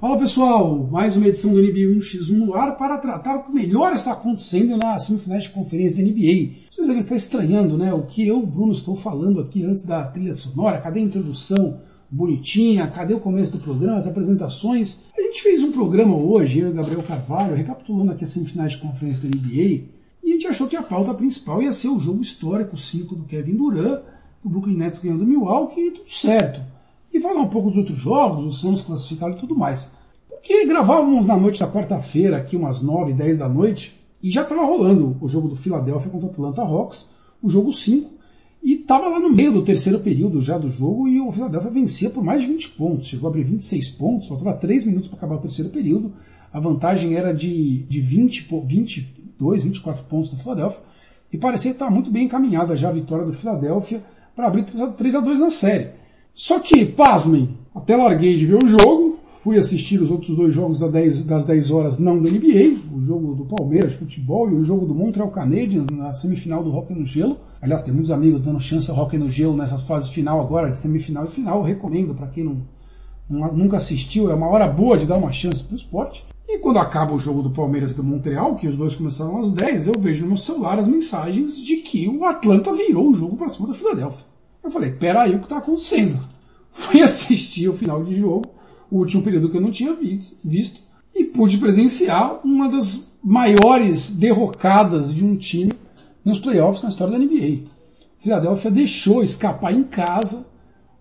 Fala pessoal, mais uma edição do NBA 1x1 no ar para tratar o que melhor está acontecendo na semifinais de conferência da NBA. Vocês devem estar estranhando, né? O que eu, Bruno, estou falando aqui antes da trilha sonora, cadê a introdução bonitinha, cadê o começo do programa, as apresentações? A gente fez um programa hoje, eu e o Gabriel Carvalho, recapitulando aqui as semifinais de conferência da NBA, e a gente achou que a pauta principal ia ser o jogo histórico 5 do Kevin Durant, o Brooklyn Nets ganhando o Milwaukee e tudo certo e falar um pouco dos outros jogos, os Suns classificados e tudo mais. Porque gravávamos na noite da quarta-feira, aqui umas 9, 10 da noite, e já estava rolando o jogo do Philadelphia contra o Atlanta Hawks, o jogo 5, e estava lá no meio do terceiro período já do jogo e o Philadelphia vencia por mais de 20 pontos, chegou a abrir 26 pontos, faltava 3 minutos para acabar o terceiro período, a vantagem era de, de 20, 22, 24 pontos do Philadelphia, e parecia estar muito bem encaminhada já a vitória do Philadelphia para abrir 3 a 2 na série. Só que, pasmem, até larguei de ver o jogo, fui assistir os outros dois jogos das 10, das 10 horas não da NBA, o jogo do Palmeiras futebol e o jogo do Montreal Canadiens na semifinal do Hockey no Gelo. Aliás, tem muitos amigos dando chance ao Hockey no Gelo nessas fases final agora, de semifinal e final. Eu recomendo para quem não, não, nunca assistiu, é uma hora boa de dar uma chance para o esporte. E quando acaba o jogo do Palmeiras e do Montreal, que os dois começaram às 10, eu vejo no meu celular as mensagens de que o Atlanta virou o jogo para cima da Filadélfia. Eu falei, peraí, o que está acontecendo? Fui assistir o final de jogo, o último período que eu não tinha visto, e pude presenciar uma das maiores derrocadas de um time nos playoffs na história da NBA. Philadelphia deixou escapar em casa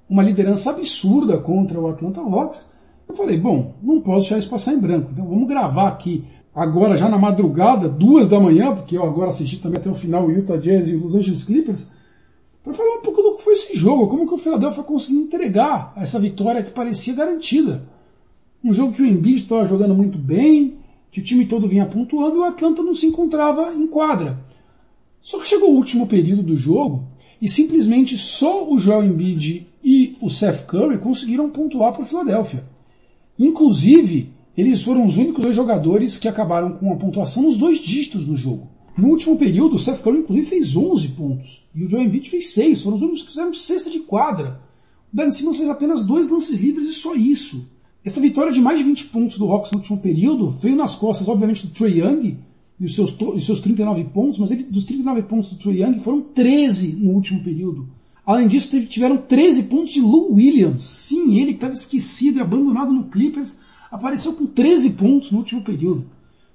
uma liderança absurda contra o Atlanta Hawks. Eu falei, bom, não posso deixar isso passar em branco, então vamos gravar aqui agora já na madrugada, duas da manhã, porque eu agora assisti também até o final o Utah Jazz e o Los Angeles Clippers, para falar um pouco do que foi esse jogo, como que o Philadelphia conseguiu entregar essa vitória que parecia garantida. Um jogo que o Embiid estava jogando muito bem, que o time todo vinha pontuando e o Atlanta não se encontrava em quadra. Só que chegou o último período do jogo e simplesmente só o Joel Embiid e o Seth Curry conseguiram pontuar para o Philadelphia. Inclusive, eles foram os únicos dois jogadores que acabaram com a pontuação nos dois dígitos do jogo. No último período, o Seth Curry inclusive fez 11 pontos e o Joel Embiid fez 6. Foram os únicos que fizeram cesta de quadra. O Ben Simmons fez apenas dois lances livres e só isso. Essa vitória de mais de 20 pontos do Hawks no último período veio nas costas, obviamente, do Trey Young e os seus, seus 39 pontos, mas ele, dos 39 pontos do Trey Young foram 13 no último período. Além disso, teve, tiveram 13 pontos de Lou Williams. Sim, ele que estava esquecido e abandonado no Clippers, apareceu com 13 pontos no último período.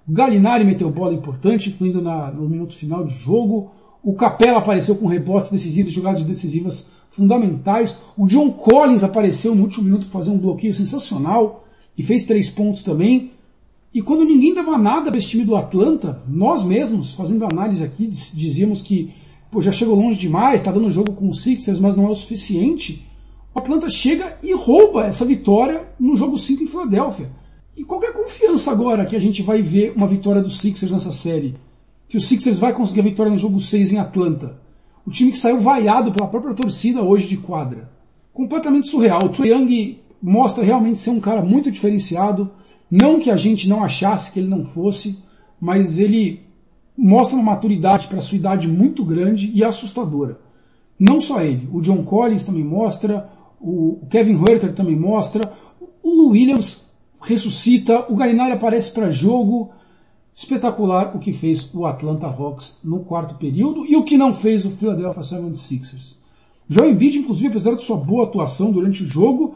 Galinari meteu bola importante, incluindo na, no minuto final de jogo. O Capela apareceu com rebotes decisivos, jogadas decisivas fundamentais. O John Collins apareceu no último minuto para fazer um bloqueio sensacional e fez três pontos também. E quando ninguém dava nada para esse time do Atlanta, nós mesmos, fazendo análise aqui, dizíamos que pô, já chegou longe demais, está dando jogo com o Sixers, mas não é o suficiente. O Atlanta chega e rouba essa vitória no jogo 5 em Filadélfia. E qual é a confiança agora que a gente vai ver uma vitória do Sixers nessa série? Que o Sixers vai conseguir a vitória no jogo 6 em Atlanta. O time que saiu vaiado pela própria torcida hoje de quadra. Completamente surreal. O Trae Young mostra realmente ser um cara muito diferenciado. Não que a gente não achasse que ele não fosse, mas ele mostra uma maturidade para sua idade muito grande e assustadora. Não só ele, o John Collins também mostra, o Kevin Huerter também mostra, o Lou Williams ressuscita, o Galinari aparece para jogo. Espetacular o que fez o Atlanta Hawks no quarto período e o que não fez o Philadelphia 76ers. Joel Embiid, inclusive, apesar de sua boa atuação durante o jogo,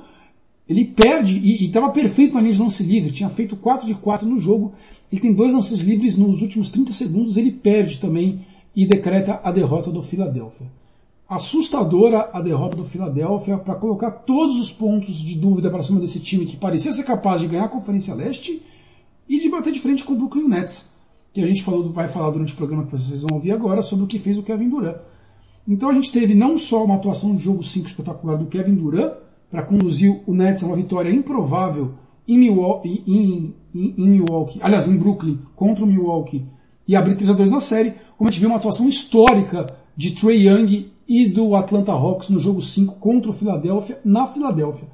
ele perde e estava perfeito na linha de lance livre, tinha feito 4 de 4 no jogo. Ele tem dois lances livres nos últimos 30 segundos, ele perde também e decreta a derrota do Philadelphia assustadora a derrota do Philadelphia para colocar todos os pontos de dúvida para cima desse time que parecia ser capaz de ganhar a Conferência Leste e de bater de frente com o Brooklyn Nets, que a gente falou, vai falar durante o programa que vocês vão ouvir agora sobre o que fez o Kevin Durant. Então a gente teve não só uma atuação de jogo 5 espetacular do Kevin Durant para conduzir o Nets a uma vitória improvável em Milwaukee, em, em, em Milwaukee, aliás, em Brooklyn contra o Milwaukee e abrir 3 a 2 na série, como a gente viu uma atuação histórica de Trey Young e do Atlanta Hawks no jogo 5 contra o Philadelphia, na Filadélfia.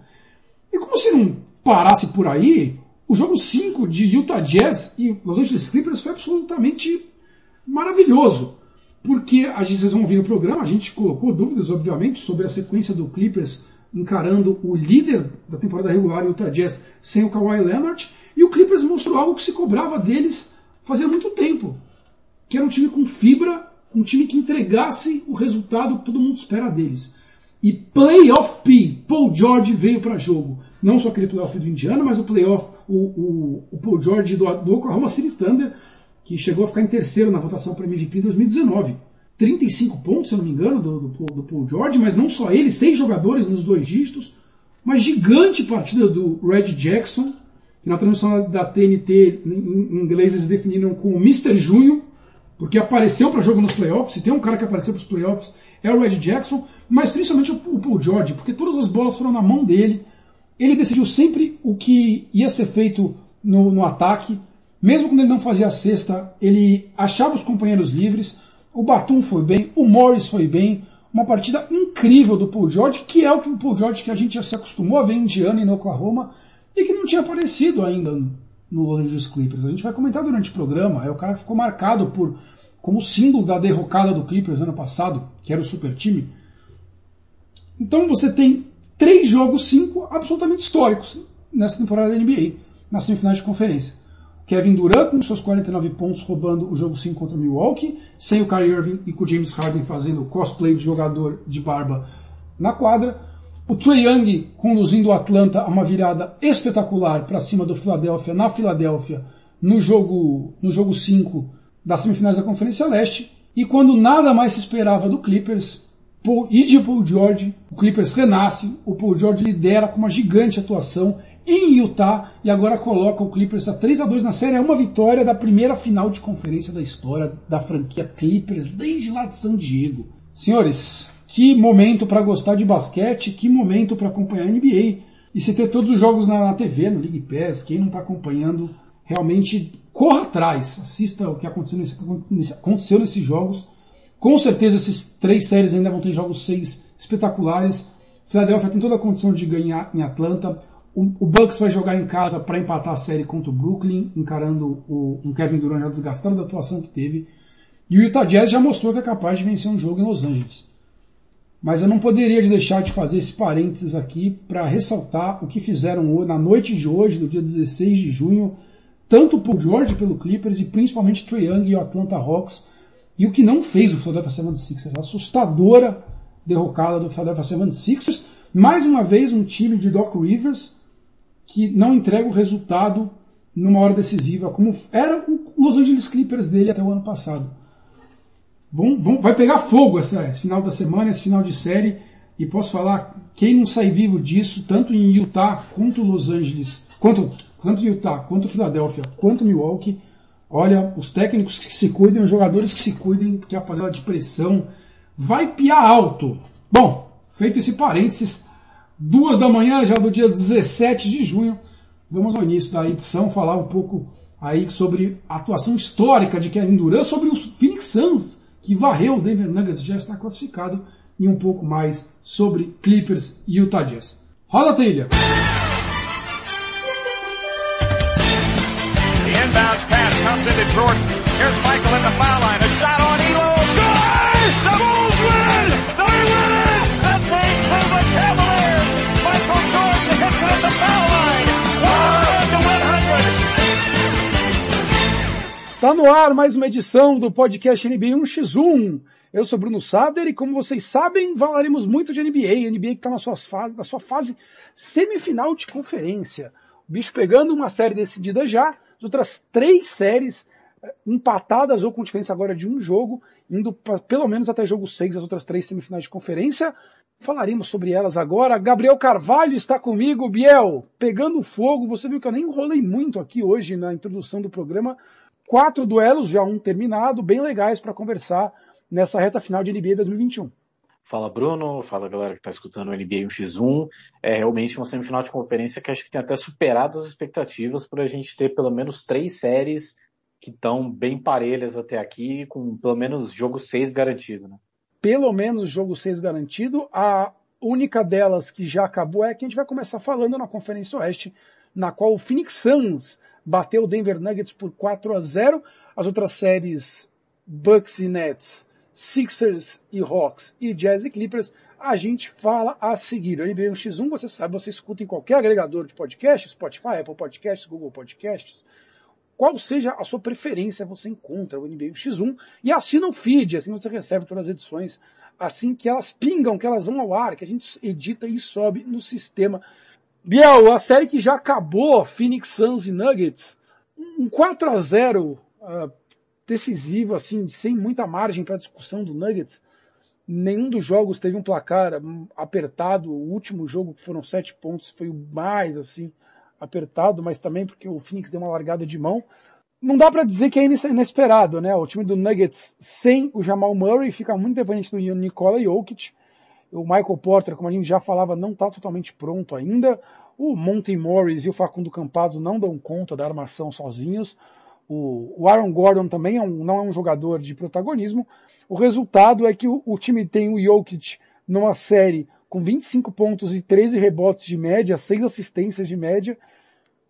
E como se não parasse por aí, o jogo 5 de Utah Jazz e Los Angeles Clippers foi absolutamente maravilhoso. Porque, a gente, vocês vão ouvir no programa, a gente colocou dúvidas, obviamente, sobre a sequência do Clippers encarando o líder da temporada regular, Utah Jazz, sem o Kawhi Leonard, e o Clippers mostrou algo que se cobrava deles fazia muito tempo, que era um time com fibra, um time que entregasse o resultado que todo mundo espera deles. E Playoff P, Paul George veio para jogo. Não só aquele playoff do Indiana, mas o playoff, o, o, o Paul George do, do Oklahoma City Thunder, que chegou a ficar em terceiro na votação para MVP em 2019. 35 pontos, se eu não me engano, do, do, do, Paul George, mas não só ele, seis jogadores nos dois dígitos. Uma gigante partida do Red Jackson, que na transmissão da TNT em inglês eles definiram como Mr. Junho, porque apareceu para jogo nos playoffs. Se tem um cara que apareceu para os playoffs é o Red Jackson, mas principalmente o Paul George, porque todas as bolas foram na mão dele. Ele decidiu sempre o que ia ser feito no, no ataque. Mesmo quando ele não fazia a cesta, ele achava os companheiros livres. O Batum foi bem, o Morris foi bem. Uma partida incrível do Paul George, que é o Paul George que a gente já se acostumou a ver em Indiana e no Oklahoma, e que não tinha aparecido ainda no Los Angeles Clippers. A gente vai comentar durante o programa. É o cara que ficou marcado por como símbolo da derrocada do Clippers ano passado, que era o super time. Então você tem três jogos, cinco absolutamente históricos nessa temporada da NBA, nas semifinais de conferência. Kevin Durant com seus 49 pontos roubando o jogo 5 contra Milwaukee, sem o Kyrie Irving e com o James Harden fazendo cosplay de jogador de barba na quadra. O Trey Young conduzindo o Atlanta a uma virada espetacular para cima do Philadelphia na Filadélfia no jogo no jogo 5 das semifinais da Conferência Leste. E quando nada mais se esperava do Clippers Paul, e de Paul George, o Clippers renasce, o Paul George lidera com uma gigante atuação em Utah e agora coloca o Clippers a 3 a 2 na série. É uma vitória da primeira final de conferência da história da franquia Clippers desde lá de San Diego. Senhores, que momento para gostar de basquete, que momento para acompanhar a NBA. E se ter todos os jogos na, na TV, no League Pass, quem não está acompanhando, realmente corra atrás, assista o que aconteceu, nesse, aconteceu nesses jogos. Com certeza esses três séries ainda vão ter jogos seis espetaculares. Philadelphia tem toda a condição de ganhar em Atlanta. O, o Bucks vai jogar em casa para empatar a série contra o Brooklyn, encarando o, um Kevin Durant já desgastado da atuação que teve. E o Utah Jazz já mostrou que é capaz de vencer um jogo em Los Angeles. Mas eu não poderia deixar de fazer esse parênteses aqui para ressaltar o que fizeram na noite de hoje, do dia 16 de junho, tanto o Paul George pelo Clippers e principalmente Trae Young e o Atlanta Hawks, e o que não fez o Philadelphia 76ers, a assustadora derrocada do Philadelphia 76ers, mais uma vez um time de Doc Rivers que não entrega o resultado numa hora decisiva, como era o Los Angeles Clippers dele até o ano passado. Vão, vão, vai pegar fogo essa, esse final da semana, esse final de série, e posso falar, quem não sai vivo disso, tanto em Utah quanto Los Angeles, quanto, tanto Utah, quanto Filadélfia, quanto Milwaukee, olha, os técnicos que se cuidem, os jogadores que se cuidem, porque a panela de pressão vai piar alto. Bom, feito esse parênteses, duas da manhã, já do dia 17 de junho, vamos ao início da edição falar um pouco aí sobre a atuação histórica de Kevin Durant, sobre os Phoenix Suns, que varreu o Denver Nuggets, já está classificado, e um pouco mais sobre Clippers e Utah Jazz. Roda a trilha! Pass comes. Here's Michael in the foul line. A shot Tá no ar mais uma edição do podcast NBA 1x1. Eu sou Bruno Sader e como vocês sabem, falaremos muito de NBA. NBA que está na, na sua fase semifinal de conferência. O bicho pegando uma série decidida já, as outras três séries eh, empatadas ou com diferença agora de um jogo, indo pra, pelo menos até jogo 6, as outras três semifinais de conferência. Falaremos sobre elas agora. Gabriel Carvalho está comigo. Biel, pegando fogo. Você viu que eu nem enrolei muito aqui hoje na introdução do programa quatro duelos, já um terminado, bem legais para conversar nessa reta final de NBA 2021. Fala Bruno, fala galera que está escutando o NBA 1x1. É realmente uma semifinal de conferência que acho que tem até superado as expectativas por a gente ter pelo menos três séries que estão bem parelhas até aqui, com pelo menos jogo 6 garantido. Né? Pelo menos jogo 6 garantido. A única delas que já acabou é que a gente vai começar falando na Conferência Oeste, na qual o Phoenix Suns bateu o Denver Nuggets por 4 a 0. As outras séries, Bucks e Nets, Sixers e Hawks e Jazz e Clippers, a gente fala a seguir. O NBA 1x1, você sabe, você escuta em qualquer agregador de podcast, Spotify, Apple Podcasts, Google Podcasts. Qual seja a sua preferência, você encontra o NBA 1x1 e assina o feed, assim você recebe todas as edições assim que elas pingam, que elas vão ao ar, que a gente edita e sobe no sistema. Biel, a série que já acabou, Phoenix Suns e Nuggets, um 4 a 0 uh, ah, decisivo, assim, sem muita margem para discussão do Nuggets. Nenhum dos jogos teve um placar apertado. O último jogo, que foram sete pontos, foi o mais assim apertado, mas também porque o Phoenix deu uma largada de mão. Não dá para dizer que é inesperado, né? O time do Nuggets sem o Jamal Murray fica muito dependente do Nikola Jokic. O Michael Porter, como a gente já falava, não está totalmente pronto ainda. O Monty Morris e o Facundo Campazzo não dão conta da armação sozinhos. O, Aaron Gordon também é um, não é um jogador de protagonismo. O resultado é que o, o, time tem o Jokic numa série com 25 pontos e 13 rebotes de média, 6 assistências de média.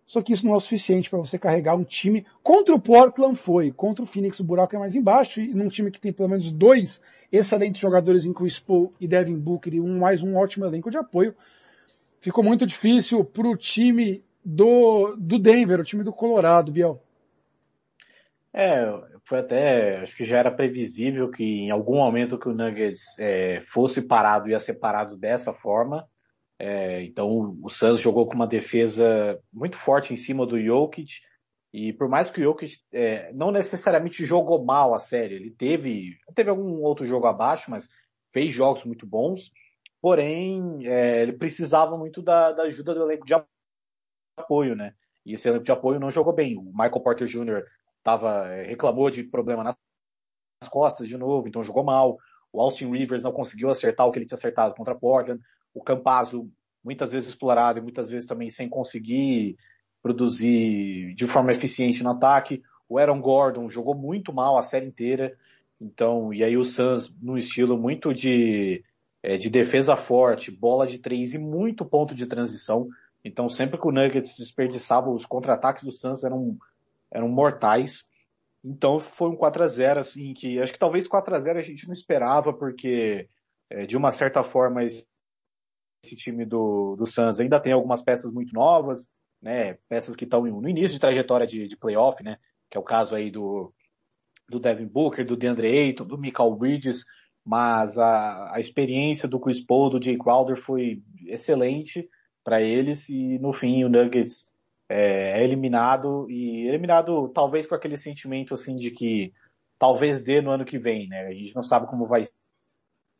Só que isso não é o suficiente para você carregar um time. Contra o Portland foi, contra o Phoenix o buraco é mais embaixo, e num time que tem pelo menos dois excelentes jogadores em Chris Paul e Devin Booker e um mais um ótimo elenco de apoio, ficou muito difícil para o time do, do Denver, o time do Colorado, Biel. É, foi até, acho que já era previsível que em algum momento que o Nuggets é, fosse parado, ia ser parado dessa forma. É, então o Suns jogou com uma defesa muito forte em cima do Jokic. E por mais que o Jokic é, não necessariamente jogou mal a série, ele teve, teve algum outro jogo abaixo, mas fez jogos muito bons. Porém, é, ele precisava muito da, da ajuda do elenco de apoio, né? E esse elenco de apoio não jogou bem. O Michael Porter Jr tava, é, reclamou de problema nas costas de novo, então jogou mal. O Austin Rivers não conseguiu acertar o que ele tinha acertado contra Portland. O Campazzo, muitas vezes explorado e muitas vezes também sem conseguir produzir de forma eficiente no ataque. O Aaron Gordon jogou muito mal a série inteira. Então, e aí o Suns no estilo muito de, é, de defesa forte, bola de três e muito ponto de transição. Então, sempre que o Nuggets desperdiçava os contra-ataques do Suns eram eram mortais. Então foi um 4 a 0 assim, que acho que talvez 4 a 0 a gente não esperava, porque é, de uma certa forma esse, time do, do Suns ainda tem algumas peças muito novas, né? Peças que estão no início de trajetória de, de playoff, né? Que é o caso aí do, do Devin Booker, do DeAndre Ayton, do Michael Bridges, mas a, a experiência do Chris Paul, do Jay Crowder foi excelente para eles e no fim o Nuggets é, é, eliminado e eliminado talvez com aquele sentimento assim de que talvez dê no ano que vem, né? A gente não sabe como vai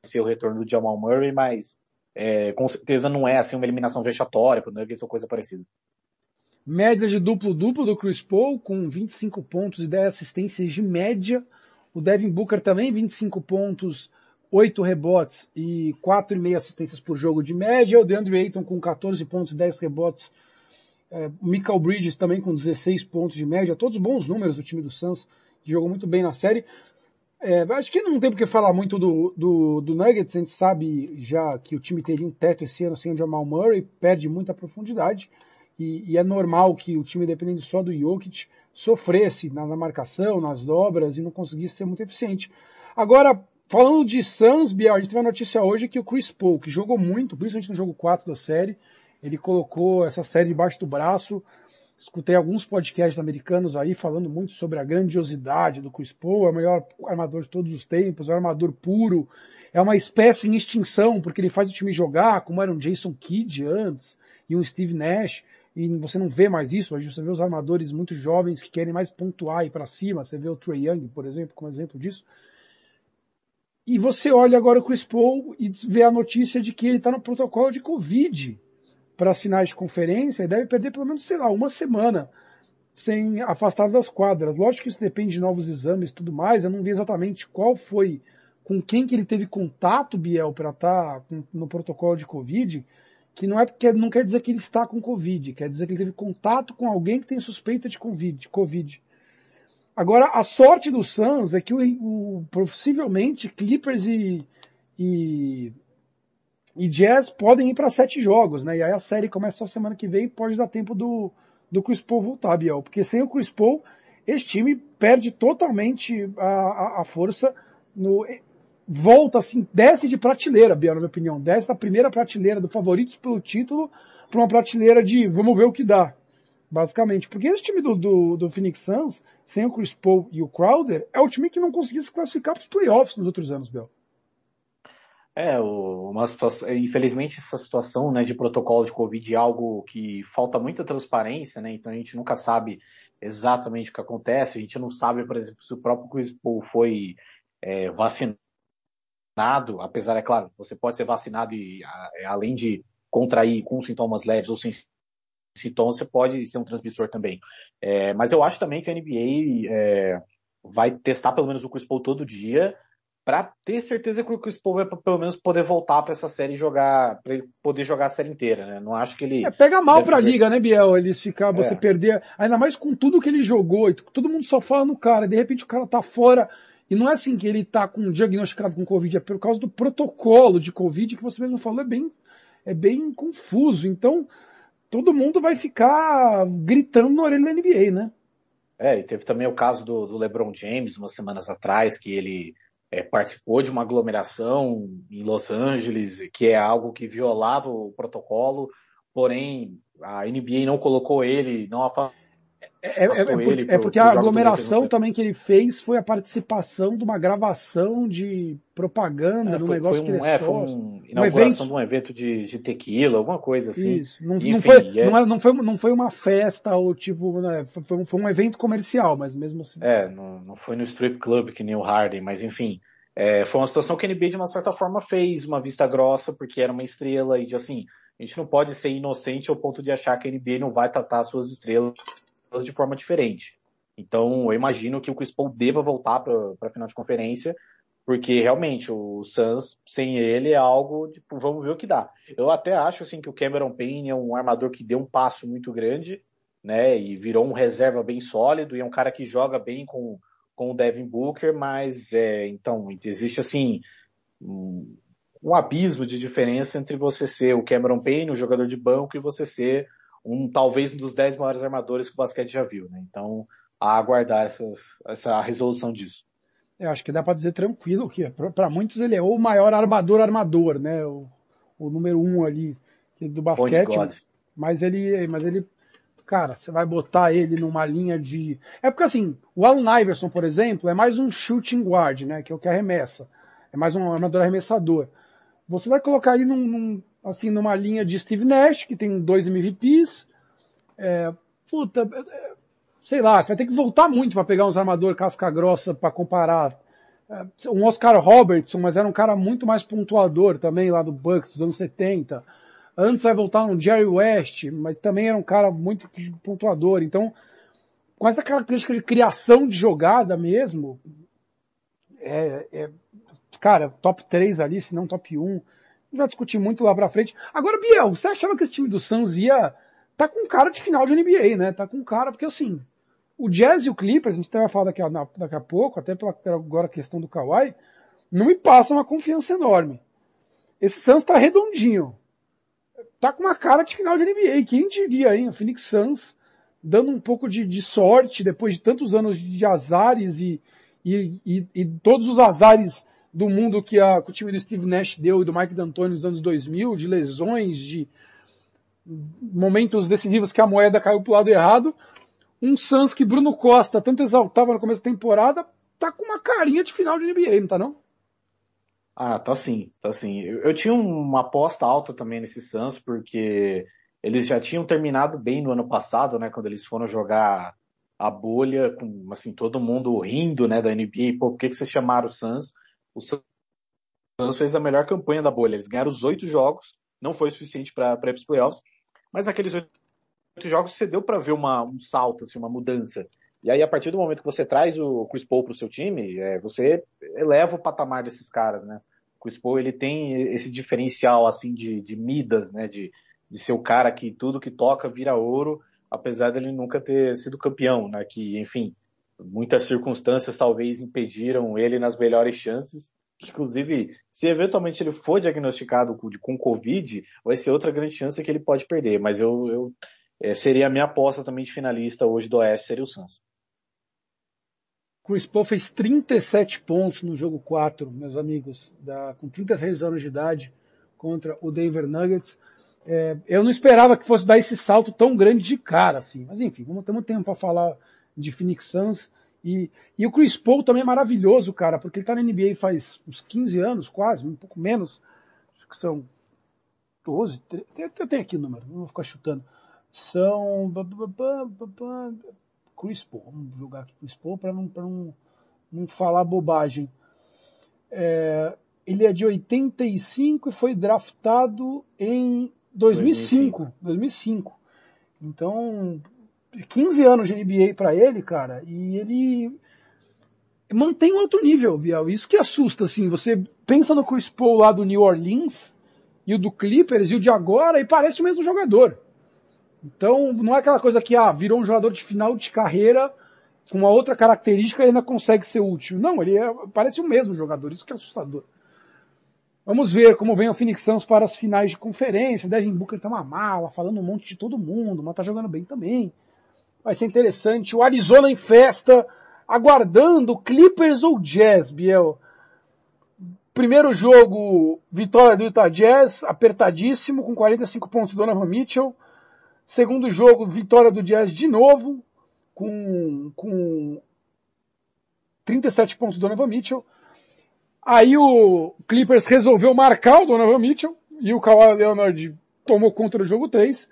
ser o retorno do Jamal Murray, mas é, com certeza não é assim uma eliminação vexatória para o Nuggets ou coisa parecida. Média de duplo-duplo do Chris Paul, com 25 pontos e 10 assistências de média. O Devin Booker também, 25 pontos, 8 rebotes e 4,5 assistências por jogo de média. O DeAndre Ayton com 14 pontos e 10 rebotes é, Michael Bridges também com 16 pontos de média, todos bons números do time do Suns, que jogou muito bem na série. É, acho que não tem porque falar muito do, do, do, Nuggets, a gente sabe já que o time teria um teto esse ano sem o Jamal Murray, perde muita profundidade, e, e é normal que o time, dependendo só do Jokic, sofresse na, na, marcação, nas dobras, e não conseguisse ser muito eficiente. Agora, falando de Suns, Biel, a gente teve uma notícia hoje que o Chris Paul, que jogou muito, principalmente no jogo 4 da série, ele colocou essa série debaixo do braço. Escutei alguns podcasts americanos aí falando muito sobre a grandiosidade do Chris Paul, é o melhor armador de todos os tempos, é um armador puro, é uma espécie em extinção, porque ele faz o time jogar, como era um Jason Kidd antes, e um Steve Nash, e você não vê mais isso, hoje você vê os armadores muito jovens que querem mais pontuar e para cima, você vê o Trey Young, por exemplo, como exemplo disso. E você olha agora o Chris Paul e vê a notícia de que ele está no protocolo de Covid para as finais de conferência e deve perder pelo menos, sei lá, uma semana sem afastado das quadras. Lógico que isso depende de novos exames e tudo mais. Eu não vi exatamente qual foi, com quem que ele teve contato, Biel, para estar tá no protocolo de Covid, que não, é, porque não quer dizer que ele está com Covid, quer dizer que ele teve contato com alguém que tem suspeita de COVID. COVID. Agora, a sorte do Suns é que o, o possivelmente Clippers e, e e Jazz podem ir para sete jogos, né? E aí a série começa a semana que vem e pode dar tempo do, do Chris Paul voltar, Biel. Porque sem o Chris Paul, esse time perde totalmente a, a, a força no, volta assim, desce de prateleira, Biel, na minha opinião. Desce da primeira prateleira do favoritos pelo título para uma prateleira de vamos ver o que dá. Basicamente. Porque esse time do, do, do Phoenix Suns, sem o Chris Paul e o Crowder, é o time que não conseguiu se classificar para os playoffs nos outros anos, Biel. É, uma situação, infelizmente essa situação né, de protocolo de Covid é algo que falta muita transparência, né? Então a gente nunca sabe exatamente o que acontece. A gente não sabe, por exemplo, se o próprio Chris Paul foi é, vacinado, apesar, é claro, você pode ser vacinado e é, além de contrair com sintomas leves ou sem sintomas, você pode ser um transmissor também. É, mas eu acho também que a NBA é, vai testar pelo menos o Chris Paul todo dia para ter certeza que o Chris Paul vai pelo menos poder voltar para essa série e jogar, para ele poder jogar a série inteira, né? Não acho que ele. É, pega mal para a liga, né, Biel? Eles ficar, você é. perder, ainda mais com tudo que ele jogou, e todo mundo só fala no cara, de repente o cara tá fora. E não é assim que ele tá com diagnosticado com Covid, é por causa do protocolo de Covid que você mesmo falou, é bem, é bem confuso. Então, todo mundo vai ficar gritando na orelha da NBA, né? É, e teve também o caso do, do LeBron James, umas semanas atrás, que ele é, participou de uma aglomeração em Los Angeles, que é algo que violava o protocolo, porém a NBA não colocou ele, não é, é, é, porque, é a aglomeração também que ele fez foi a participação de uma gravação de propaganda é, do negócio um, que ele é, foi um, inauguração um de um evento de, de tequila, alguma coisa assim. Isso. Não, Enfim, não, foi, é... não, não, foi, não foi uma festa ou tipo, né, foi, um, foi um evento comercial, mas mesmo assim. É, não, não foi no strip club que nem o Harden, mas enfim. É, foi uma situação que a NBA de uma certa forma fez uma vista grossa porque era uma estrela e de assim, a gente não pode ser inocente ao ponto de achar que a NBA não vai tratar suas estrelas de forma diferente. Então, eu imagino que o Chris Paul deva voltar para a final de conferência, porque realmente o Suns sem ele é algo, tipo, vamos ver o que dá. Eu até acho assim que o Cameron Payne é um armador que deu um passo muito grande, né, e virou um reserva bem sólido e é um cara que joga bem com, com o Devin Booker, mas é, então existe assim um, um abismo de diferença entre você ser o Cameron Payne, o jogador de banco, e você ser um talvez um dos dez maiores armadores que o basquete já viu, né? Então, a aguardar essas, essa resolução disso. Eu acho que dá para dizer tranquilo que para muitos ele é o maior armador armador, né? O, o número um ali do basquete. Mas ele, mas ele, cara, você vai botar ele numa linha de, é porque assim, o Allen Iverson, por exemplo, é mais um shooting guard, né? Que é o que arremessa, é mais um armador arremessador. Você vai colocar ele num, num assim, numa linha de Steve Nash, que tem dois MVPs. É, puta, é, sei lá, você vai ter que voltar muito para pegar uns armador casca grossa para comparar. É, um Oscar Robertson, mas era um cara muito mais pontuador também lá do Bucks dos anos 70. Antes vai voltar um Jerry West, mas também era um cara muito pontuador. Então, com essa característica de criação de jogada mesmo, é, é cara, top 3 ali, se não top 1 vai discutir muito lá pra frente. Agora, Biel, você achava que esse time do Suns ia. Tá com cara de final de NBA, né? Tá com cara, porque assim, o Jazz e o Clippers, a gente vai falar daqui a, daqui a pouco, até pela agora a questão do Kawhi, não me passam uma confiança enorme. Esse Suns tá redondinho. Tá com uma cara de final de NBA. Quem diria, hein? O Phoenix Suns dando um pouco de, de sorte depois de tantos anos de azares e, e, e, e todos os azares do mundo que, a, que o time do Steve Nash deu e do Mike D'Antoni nos anos 2000, de lesões, de momentos decisivos que a moeda caiu pro lado errado. Um Suns que Bruno Costa tanto exaltava no começo da temporada, tá com uma carinha de final de NBA, não tá não? Ah, tá sim, tá sim. Eu, eu tinha uma aposta alta também nesse Suns, porque eles já tinham terminado bem no ano passado, né, quando eles foram jogar a bolha, com, assim, todo mundo rindo, né, da NBA, pô, por que que vocês chamaram o Suns? O Suns fez a melhor campanha da bolha. Eles ganharam os oito jogos, não foi suficiente para ir para os playoffs, mas naqueles oito jogos você deu para ver uma, um salto, assim, uma mudança. E aí, a partir do momento que você traz o Chris Paul para o seu time, é, você eleva o patamar desses caras, né? O Chris Paul, ele tem esse diferencial, assim, de, de Midas, né? De, de ser o cara que tudo que toca vira ouro, apesar dele nunca ter sido campeão, né? Que, enfim, muitas circunstâncias talvez impediram ele nas melhores chances. Inclusive, se eventualmente ele for diagnosticado com Covid, vai ser outra grande chance que ele pode perder. Mas eu, eu é, seria a minha aposta também de finalista hoje do Oeste, seria o Santos. Chris Paul fez 37 pontos no jogo 4, meus amigos, da, com 36 anos de idade, contra o Denver Nuggets. É, eu não esperava que fosse dar esse salto tão grande de cara, assim. Mas enfim, vamos ter um tempo para falar de Phoenix Suns. E, e o Chris Paul também é maravilhoso, cara, porque ele tá na NBA faz uns 15 anos, quase, um pouco menos. Acho que são 12, 13, eu tenho aqui o número, não vou ficar chutando. São. Chris Paul, vamos jogar aqui Chris Paul para não, não, não falar bobagem. É, ele é de 85 e foi draftado em 2005. 2005. Então, 15 anos de NBA para ele, cara, e ele mantém um alto nível, Biel. Isso que assusta, assim. Você pensa no Chris Paul lá do New Orleans e o do Clippers e o de agora e parece o mesmo jogador. Então, não é aquela coisa que, ah, virou um jogador de final de carreira com uma outra característica e ainda consegue ser útil. Não, ele é, parece o mesmo jogador, isso que é assustador. Vamos ver como vem o Phoenix Suns para as finais de conferência. Devin Booker tá uma mala, falando um monte de todo mundo, mas tá jogando bem também. Vai ser interessante. O Arizona em festa, aguardando Clippers ou Jazz, Biel. Primeiro jogo, vitória do Utah Jazz, apertadíssimo, com 45 pontos do Donovan Mitchell. Segundo jogo, vitória do Jazz de novo, com, com 37 pontos do Donovan Mitchell. Aí o Clippers resolveu marcar o Donovan Mitchell e o Kawhi Leonard tomou conta do jogo 3.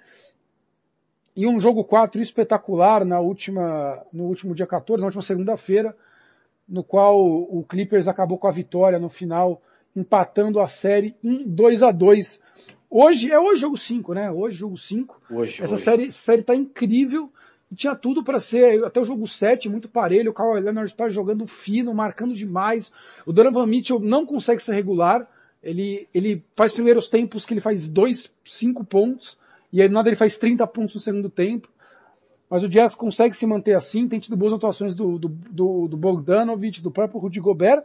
E um jogo 4 espetacular na última, no último dia 14, na última segunda-feira, no qual o Clippers acabou com a vitória no final, empatando a série em 2 a 2 Hoje, é hoje jogo 5, né? Hoje jogo 5. Hoje, Essa hoje. série, série tá incrível. E tinha tudo para ser até o jogo 7, muito parelho. O Kawhi Leonard está jogando fino, marcando demais. O Donovan Mitchell não consegue ser regular. Ele, ele faz primeiros tempos que ele faz 2, 5 pontos. E aí nada ele faz 30 pontos no segundo tempo. Mas o Jazz consegue se manter assim. Tem tido boas atuações do, do, do, do Bogdanovich, do próprio Rudy Gobert.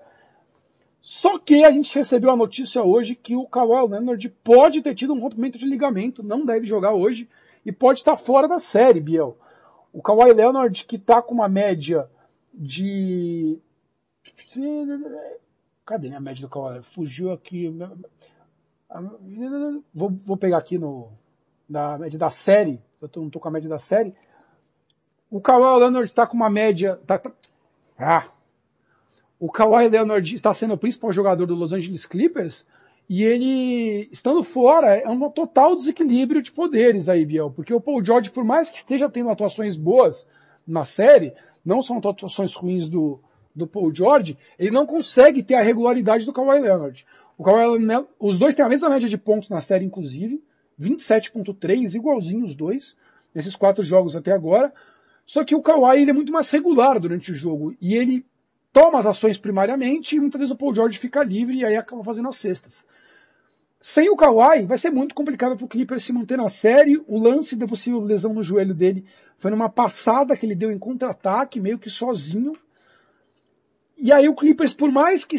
Só que a gente recebeu a notícia hoje que o Kawhi Leonard pode ter tido um rompimento de ligamento, não deve jogar hoje e pode estar fora da série, Biel. O Kawhi Leonard que está com uma média de Cadê a média do Kawhi? Fugiu aqui. Vou, vou pegar aqui no na média da série. Eu tô, não estou com a média da série. O Kawhi Leonard está com uma média. Tá, tá, ah, o Kawhi Leonard está sendo o principal jogador do Los Angeles Clippers e ele, estando fora, é um total desequilíbrio de poderes aí, Biel, porque o Paul George, por mais que esteja tendo atuações boas na série, não são atuações ruins do, do Paul George, ele não consegue ter a regularidade do Kawhi Leonard. O Kawhi Leonard, os dois têm a mesma média de pontos na série, inclusive, 27.3, igualzinho os dois, nesses quatro jogos até agora, só que o Kawhi ele é muito mais regular durante o jogo, e ele toma as ações primariamente e muitas vezes o Paul George fica livre e aí acaba fazendo as cestas. Sem o Kawhi, vai ser muito complicado para o Clippers se manter na série. O lance da possível lesão no joelho dele foi numa passada que ele deu em contra-ataque, meio que sozinho. E aí o Clippers, por mais que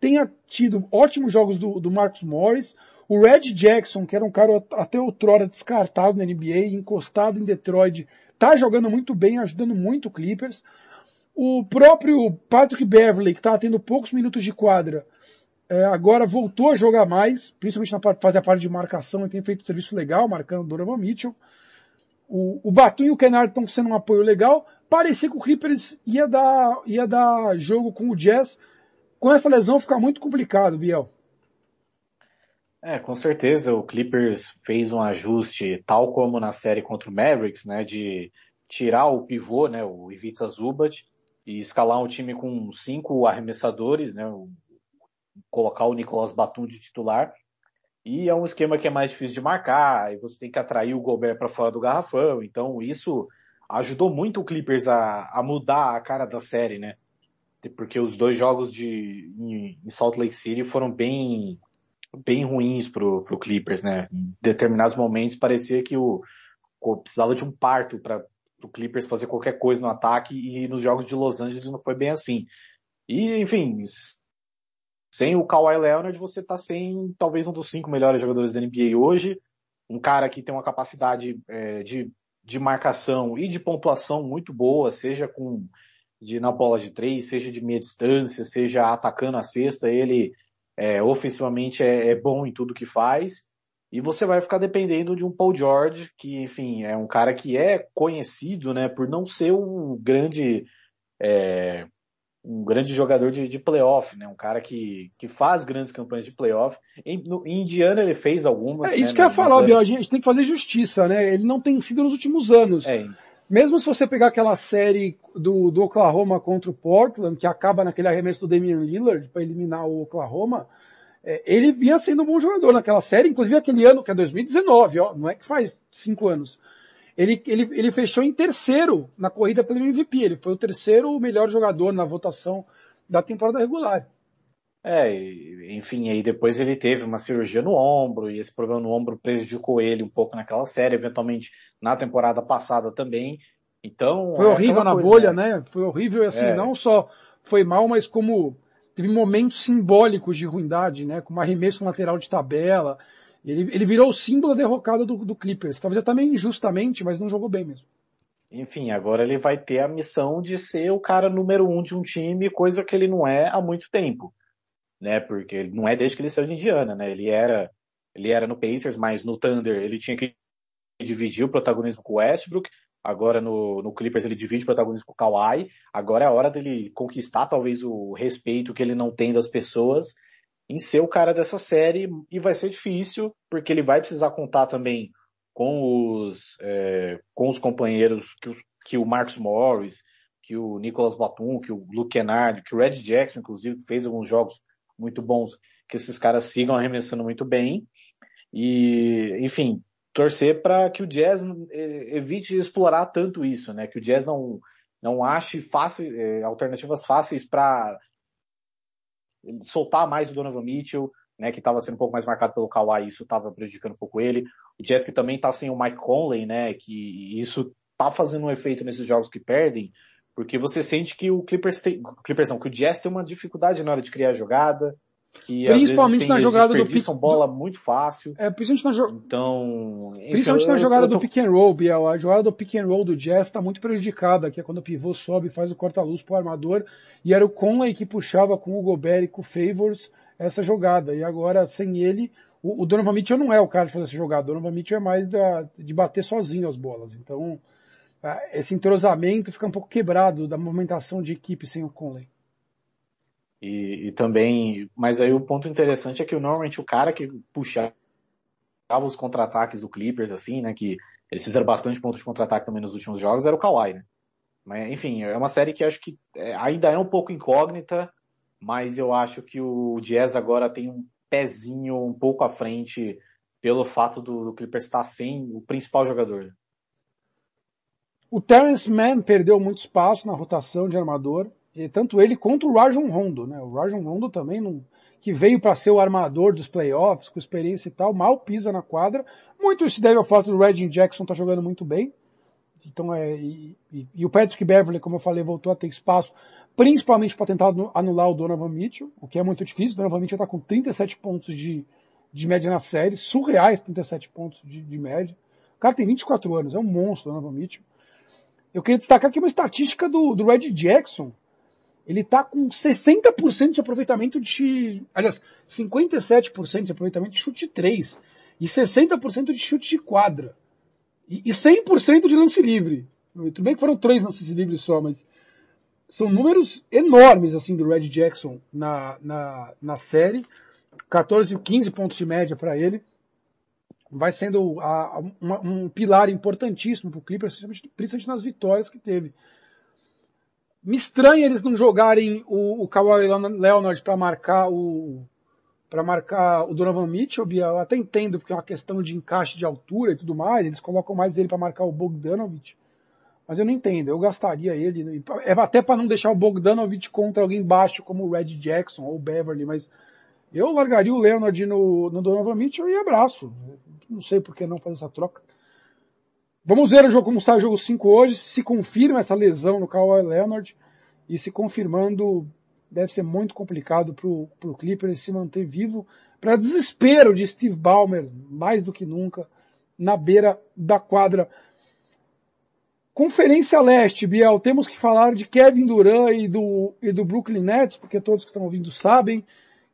tenha tido ótimos jogos do, do Marcus Morris, o Red Jackson, que era um cara até outrora descartado na NBA, encostado em Detroit, tá jogando muito bem, ajudando muito o Clippers. O próprio Patrick Beverley, que estava tendo poucos minutos de quadra, é, agora voltou a jogar mais, principalmente na parte, fazer a parte de marcação, e tem feito serviço legal, marcando Donovan Mitchell. O, o Batum e o Kennard estão sendo um apoio legal. Parecia que o Clippers ia dar, ia dar jogo com o Jazz. Com essa lesão fica muito complicado, Biel. É, com certeza o Clippers fez um ajuste, tal como na série contra o Mavericks, né, de tirar o pivô, né, o Ivica Zubat, e escalar um time com cinco arremessadores, né? Colocar o Nicolas Batum de titular. E é um esquema que é mais difícil de marcar, e você tem que atrair o Gobert para fora do garrafão. Então isso ajudou muito o Clippers a, a mudar a cara da série, né? Porque os dois jogos de, em, em Salt Lake City foram bem, bem ruins pro, pro Clippers, né? Em determinados momentos parecia que o, o precisava de um parto para o Clippers fazer qualquer coisa no ataque e nos jogos de Los Angeles não foi bem assim. E, enfim, sem o Kawhi Leonard você tá sem talvez um dos cinco melhores jogadores da NBA hoje, um cara que tem uma capacidade é, de, de marcação e de pontuação muito boa, seja com de na bola de três, seja de meia distância, seja atacando a cesta, ele é, ofensivamente é, é, bom em tudo que faz. E você vai ficar dependendo de um Paul George, que, enfim, é um cara que é conhecido, né, por não ser um grande, é, um grande jogador de, de playoff, né, um cara que, que faz grandes campanhas de playoff. Em, no, em Indiana ele fez algumas. É isso né, que eu ia falar, Biel, a gente tem que fazer justiça, né? Ele não tem sido nos últimos anos. É, mesmo se você pegar aquela série do, do Oklahoma contra o Portland, que acaba naquele arremesso do Damian Lillard para eliminar o Oklahoma, é, ele vinha sendo um bom jogador naquela série, inclusive aquele ano, que é 2019, ó, não é que faz cinco anos. Ele, ele, ele fechou em terceiro na corrida pelo MVP, ele foi o terceiro melhor jogador na votação da temporada regular. É, enfim, aí depois ele teve uma cirurgia no ombro, e esse problema no ombro prejudicou ele um pouco naquela série, eventualmente na temporada passada também. Então. Foi é horrível na coisa, bolha, né? né? Foi horrível, assim, é. não só foi mal, mas como teve momentos simbólicos de ruindade, né? Com um arremesso lateral de tabela. Ele, ele virou o símbolo da derrocada do, do Clippers. Talvez até meio injustamente, mas não jogou bem mesmo. Enfim, agora ele vai ter a missão de ser o cara número um de um time, coisa que ele não é há muito tempo né? Porque não é desde que ele saiu de Indiana, né? Ele era, ele era no Pacers, mas no Thunder ele tinha que dividir o protagonismo com o Westbrook. Agora no, no Clippers ele divide o protagonismo com o Kawhi. Agora é a hora dele conquistar talvez o respeito que ele não tem das pessoas em ser o cara dessa série e vai ser difícil porque ele vai precisar contar também com os é, com os companheiros que, os, que o Marcus Morris, que o Nicolas Batum, que o Luke Kennard, que o Red Jackson inclusive fez alguns jogos muito bons, que esses caras sigam arremessando muito bem. E, enfim, torcer para que o Jazz evite explorar tanto isso, né? Que o Jazz não, não ache fácil, é, alternativas fáceis para soltar mais o Donovan Mitchell, né? Que estava sendo um pouco mais marcado pelo Kawhi, isso estava prejudicando um pouco ele. O Jazz que também está sem o Mike Conley, né? Que isso tá fazendo um efeito nesses jogos que perdem, porque você sente que o Clippers tem, Clippers não, que o Jazz tem uma dificuldade na hora de criar jogada, que principalmente na jogada do pick bola muito fácil. É, principalmente na jogada. Então, principalmente na jogada tô... do pick and roll, Biel. A jogada do pick and roll do Jazz está muito prejudicada, que é quando o pivô sobe e faz o corta-luz pro armador, e era o Conley que puxava com o Gobert e com o Favors essa jogada. E agora sem ele, o, o Donovan Mitchell não é o cara de fazer essa jogada. O Donovan Mitchell é mais da, de bater sozinho as bolas. Então, esse entrosamento fica um pouco quebrado da movimentação de equipe sem o Conley. E, e, também, mas aí o ponto interessante é que normalmente o cara que puxava os contra-ataques do Clippers, assim, né, que eles fizeram bastante pontos de contra-ataque também nos últimos jogos, era o Kawhi, né. Mas, enfim, é uma série que acho que é, ainda é um pouco incógnita, mas eu acho que o Jazz agora tem um pezinho um pouco à frente pelo fato do, do Clippers estar sem o principal jogador. O Terence Mann perdeu muito espaço na rotação de armador, e tanto ele quanto o Rajon Rondo, né? O Rajon Rondo também não, que veio para ser o armador dos playoffs, com experiência e tal, mal pisa na quadra. Muito isso deve ao fato do Reggie Jackson tá jogando muito bem. Então é e, e, e, o Patrick Beverly, como eu falei, voltou a ter espaço, principalmente para tentar anular o Donovan Mitchell, o que é muito difícil. O Donovan Mitchell está com 37 pontos de, de média na série, surreais 37 pontos de, de média. O cara tem 24 anos, é um monstro, o Donovan Mitchell. Eu queria destacar aqui uma estatística do, do Red Jackson. Ele está com 60% de aproveitamento de. Aliás, 57% de aproveitamento de chute 3. E 60% de chute de quadra. E, e 100% de lance livre. Tudo bem que foram três lances livres só, mas são números enormes assim do Red Jackson na, na, na série. 14 e 15 pontos de média para ele vai sendo a, uma, um pilar importantíssimo para o Clippers, principalmente nas vitórias que teve. Me estranha eles não jogarem o, o Kawhi Leonard para marcar o para marcar o Donovan Mitchell, eu até entendo porque é uma questão de encaixe de altura e tudo mais, eles colocam mais ele para marcar o Bogdanovich. Mas eu não entendo, eu gastaria ele, é até para não deixar o Bogdanovich contra alguém baixo como o Red Jackson ou o Beverly, mas eu largaria o Leonard no, no Donovan Mitchell e abraço. Não sei por que não fazer essa troca. Vamos ver o jogo, como sai o jogo 5 hoje. Se confirma essa lesão no Kawhi Leonard. E se confirmando, deve ser muito complicado para o Clippers se manter vivo. Para desespero de Steve Ballmer, mais do que nunca, na beira da quadra. Conferência Leste, Biel, temos que falar de Kevin Durant e do, e do Brooklyn Nets, porque todos que estão ouvindo sabem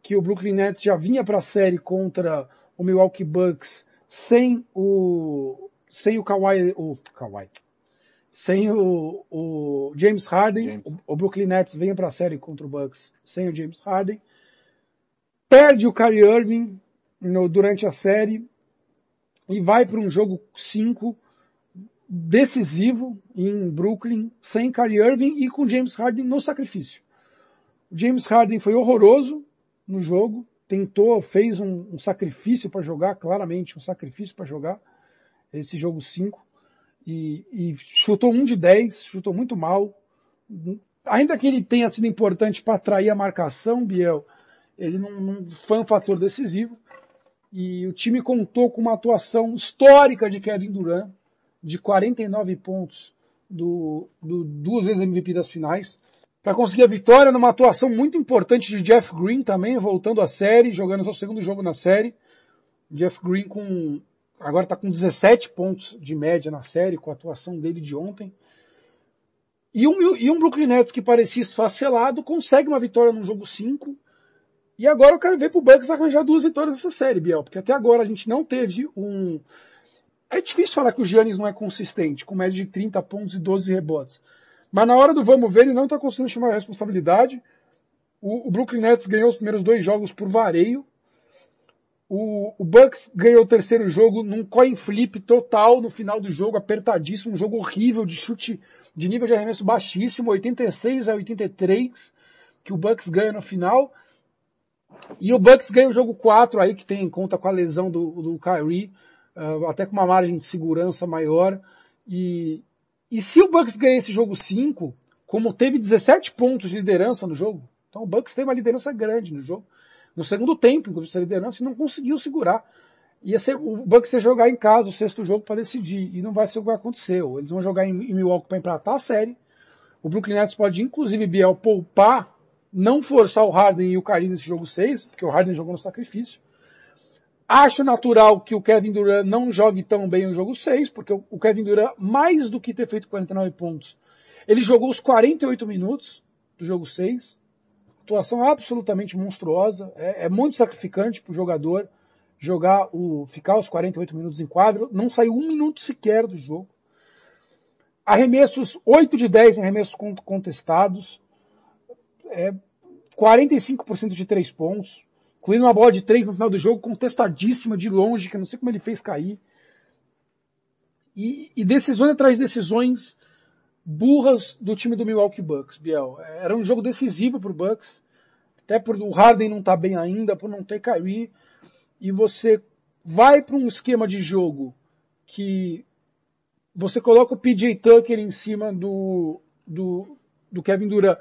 que o Brooklyn Nets já vinha para a série contra o Milwaukee Bucks sem o sem o Kawhi, o Kawhi, sem o, o James Harden, James. O, o, Brooklyn Nets vem para a série contra o Bucks sem o James Harden, perde o Kyrie Irving no, durante a série e vai para um jogo 5 decisivo em Brooklyn sem Kyrie Irving e com James Harden no sacrifício. O James Harden foi horroroso no jogo, tentou, fez um, um sacrifício para jogar, claramente um sacrifício para jogar esse jogo 5 e, e, chutou um de 10, chutou muito mal. Ainda que ele tenha sido importante para atrair a marcação, Biel, ele não, não foi um fator decisivo. E o time contou com uma atuação histórica de Kevin Durant, de 49 pontos, do, do duas vezes MVP das finais, para conseguir a vitória numa atuação muito importante de Jeff Green também, voltando à série, jogando seu segundo jogo na série. Jeff Green com agora está com 17 pontos de média na série, com a atuação dele de ontem. E um, e um Brooklyn Nets que parecia esfacelado consegue uma vitória no jogo 5. E agora eu quero ver pro Bucks arranjar duas vitórias nessa série, Biel, porque até agora a gente não teve um. É difícil falar que o Giannis não é consistente, com média de 30 pontos e 12 rebotes. Mas na hora do vamos ver, ele não está conseguindo chamar a responsabilidade. O, o Brooklyn Nets ganhou os primeiros dois jogos por vareio, o, o, Bucks ganhou o terceiro jogo num coin flip total no final do jogo, apertadíssimo, um jogo horrível de chute de nível de arremesso baixíssimo, 86 a 83, que o Bucks ganha no final. E o Bucks ganha o jogo 4 aí, que tem em conta com a lesão do, do Kyrie, uh, até com uma margem de segurança maior. E, e se o Bucks ganha esse jogo 5, como teve 17 pontos de liderança no jogo, então o Bucks tem uma liderança grande no jogo, no segundo tempo, inclusive, essa liderança, e não conseguiu segurar. Ia ser, o Bucks ia jogar em casa o sexto jogo para decidir, e não vai ser o que aconteceu. Eles vão jogar em, em Milwaukee para empatar a série. O Brooklyn Nets pode, inclusive, Biel, poupar, não forçar o Harden e o Karim nesse jogo 6, porque o Harden jogou no sacrifício. Acho natural que o Kevin Durant não jogue tão bem o jogo 6, porque o Kevin Durant, mais do que ter feito 49 pontos, ele jogou os 48 minutos do jogo 6 atuação absolutamente monstruosa, é, é muito sacrificante para o jogador jogar o, ficar os 48 minutos em quadro, não saiu um minuto sequer do jogo. Arremessos 8 de 10 em arremessos contestados, é, 45% de 3 pontos, incluindo uma bola de 3 no final do jogo, contestadíssima de longe, que eu não sei como ele fez cair. E, e decisões atrás de decisões burras do time do Milwaukee Bucks, Biel. Era um jogo decisivo para o Bucks, até por o Harden não estar tá bem ainda, por não ter Kyrie, e você vai para um esquema de jogo que você coloca o PJ Tucker em cima do, do, do Kevin Durant.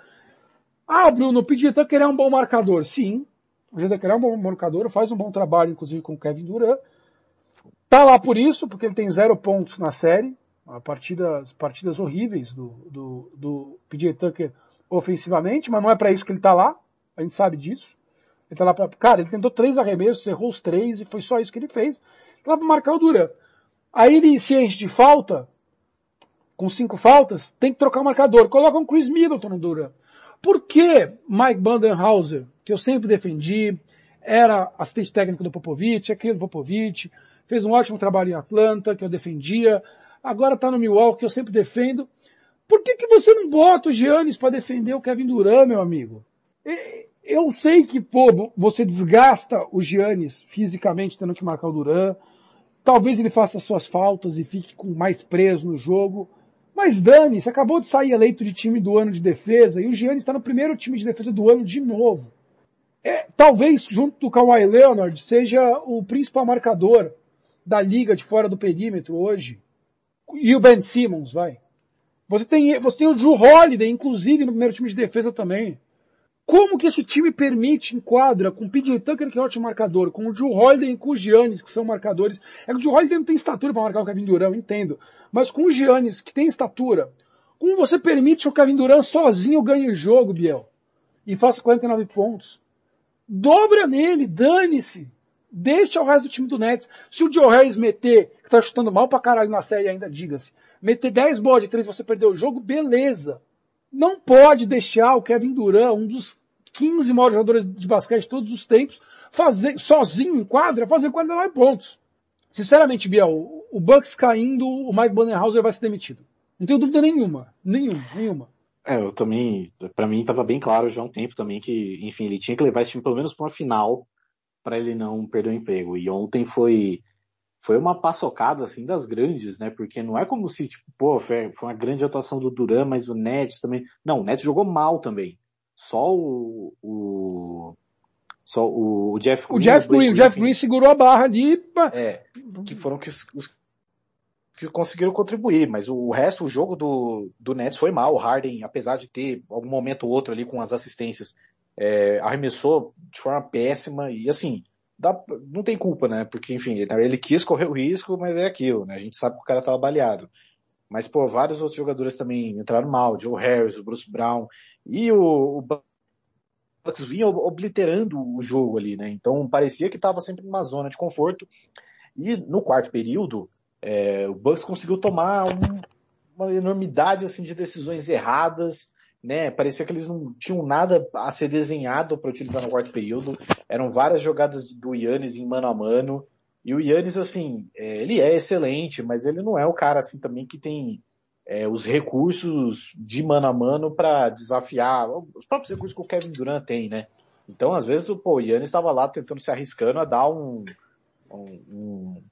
Ah, Bruno, o PJ Tucker é um bom marcador. Sim, o Tucker é um bom marcador, faz um bom trabalho, inclusive, com o Kevin Durant. Tá lá por isso, porque ele tem zero pontos na série, partidas, partidas horríveis do, do, do PJ Tucker ofensivamente, mas não é para isso que ele está lá. A gente sabe disso. Ele tá lá pra. Cara, ele tentou três arremessos, errou os três e foi só isso que ele fez. Tá lá para marcar o Duran. Aí ele se enche de falta, com cinco faltas, tem que trocar o marcador. Coloca um Chris Middleton no Duran. Por que Mike Bandenhauser, que eu sempre defendi, era assistente técnico do Popovich, é querido Popovich, fez um ótimo trabalho em Atlanta, que eu defendia, agora está no Milwaukee, que eu sempre defendo. Por que, que você não bota o Giannis para defender o Kevin Durant, meu amigo? Eu sei que, pô, você desgasta o Giannis fisicamente tendo que marcar o Durant. Talvez ele faça suas faltas e fique com mais preso no jogo. Mas Dani, você acabou de sair eleito de time do ano de defesa e o Giannis está no primeiro time de defesa do ano de novo. É, talvez, junto do Kawhi Leonard, seja o principal marcador da liga de fora do perímetro hoje e o Ben Simmons, vai. Você tem, você tem o Drew Holiday, inclusive, no primeiro time de defesa também. Como que esse time permite, enquadra, com o PJ Tucker, que é ótimo marcador, com o Drew Holiday e com o Giannis, que são marcadores. É que o Drew Holiday não tem estatura para marcar o Kevin Durant, entendo. Mas com o Giannis, que tem estatura, como você permite que o Kevin Durant sozinho ganhe o jogo, Biel? E faça 49 pontos? Dobra nele, dane-se. Deixa o resto do time do Nets. Se o Joe Harris meter, que tá chutando mal pra caralho na série ainda, diga-se. meter 10 bolas de 3 você perdeu o jogo, beleza. Não pode deixar o Kevin Durant, um dos 15 maiores jogadores de basquete de todos os tempos, fazer, sozinho em quadra, fazer 49 pontos. Sinceramente, Biel, o Bucks caindo, o Mike Budenhauser vai ser demitido. Não tenho dúvida nenhuma. Nenhuma, nenhuma. É, eu também, para mim estava bem claro já há um tempo também que, enfim, ele tinha que levar esse time pelo menos para uma final para ele não perder o emprego. E ontem foi foi uma paçocada assim das grandes, né? Porque não é como se tipo, pô, foi, uma grande atuação do Duran, mas o Nets também. Não, o Nets jogou mal também. Só o, o só o, Jeff Green. O Jeff Green, o Jeff Green segurou a barra ali. Pra... É, que foram que os, que conseguiram contribuir, mas o resto, o jogo do, do Nets foi mal. O Harden, apesar de ter algum momento ou outro ali com as assistências, é, arremessou de forma péssima e assim, dá, não tem culpa, né? Porque, enfim, ele quis correr o risco, mas é aquilo, né? A gente sabe que o cara tava baleado. Mas, pô, vários outros jogadores também entraram mal, Joe Harris, o Bruce Brown, e o, o Bucks vinha obliterando o jogo ali, né? Então parecia que estava sempre numa zona de conforto. E no quarto período, é, o Bucks conseguiu tomar um, uma enormidade assim de decisões erradas, né? Parecia que eles não tinham nada a ser desenhado para utilizar no quarto período. Eram várias jogadas do Yannis em mano a mano. E o Yannis, assim, é, ele é excelente, mas ele não é o cara assim também que tem é, os recursos de mano a mano para desafiar os próprios recursos que o Kevin Durant tem, né? Então, às vezes, pô, o Yannis estava lá tentando se arriscando a dar um, um, um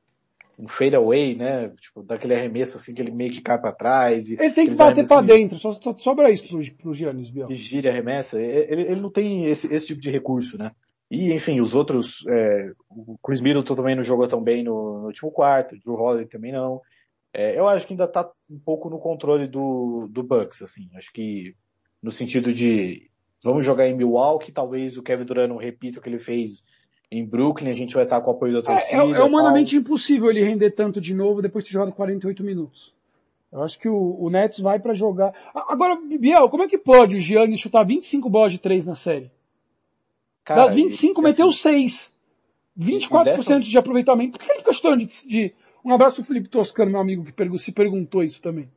um fade away, né? Tipo, daquele arremesso assim que ele meio que cai para trás. ele tem que bater para dentro, só, só sobra isso pro, pro Giannis, Biel. E gira arremessa. Ele, ele não tem esse, esse tipo de recurso, né? E, enfim, os outros, é, o Chris Middleton também não jogou tão bem no, no último quarto, o Drew Holiday também não. É, eu acho que ainda tá um pouco no controle do, do Bucks, assim. Acho que no sentido de vamos jogar em Milwaukee, talvez o Kevin Durant não repita o que ele fez em Brooklyn, a gente vai estar com o apoio da torcida. É, é, é humanamente impossível ele render tanto de novo depois de ter jogado 48 minutos. Eu acho que o, o Nets vai para jogar. Agora, Biel, como é que pode o Giannis chutar 25 bolas de 3 na série? Cara, das 25, e, meteu assim, 6. 24% dessas... de aproveitamento. Por que ele fica chutando de, de... Um abraço pro Felipe Toscano, meu amigo, que se perguntou isso também.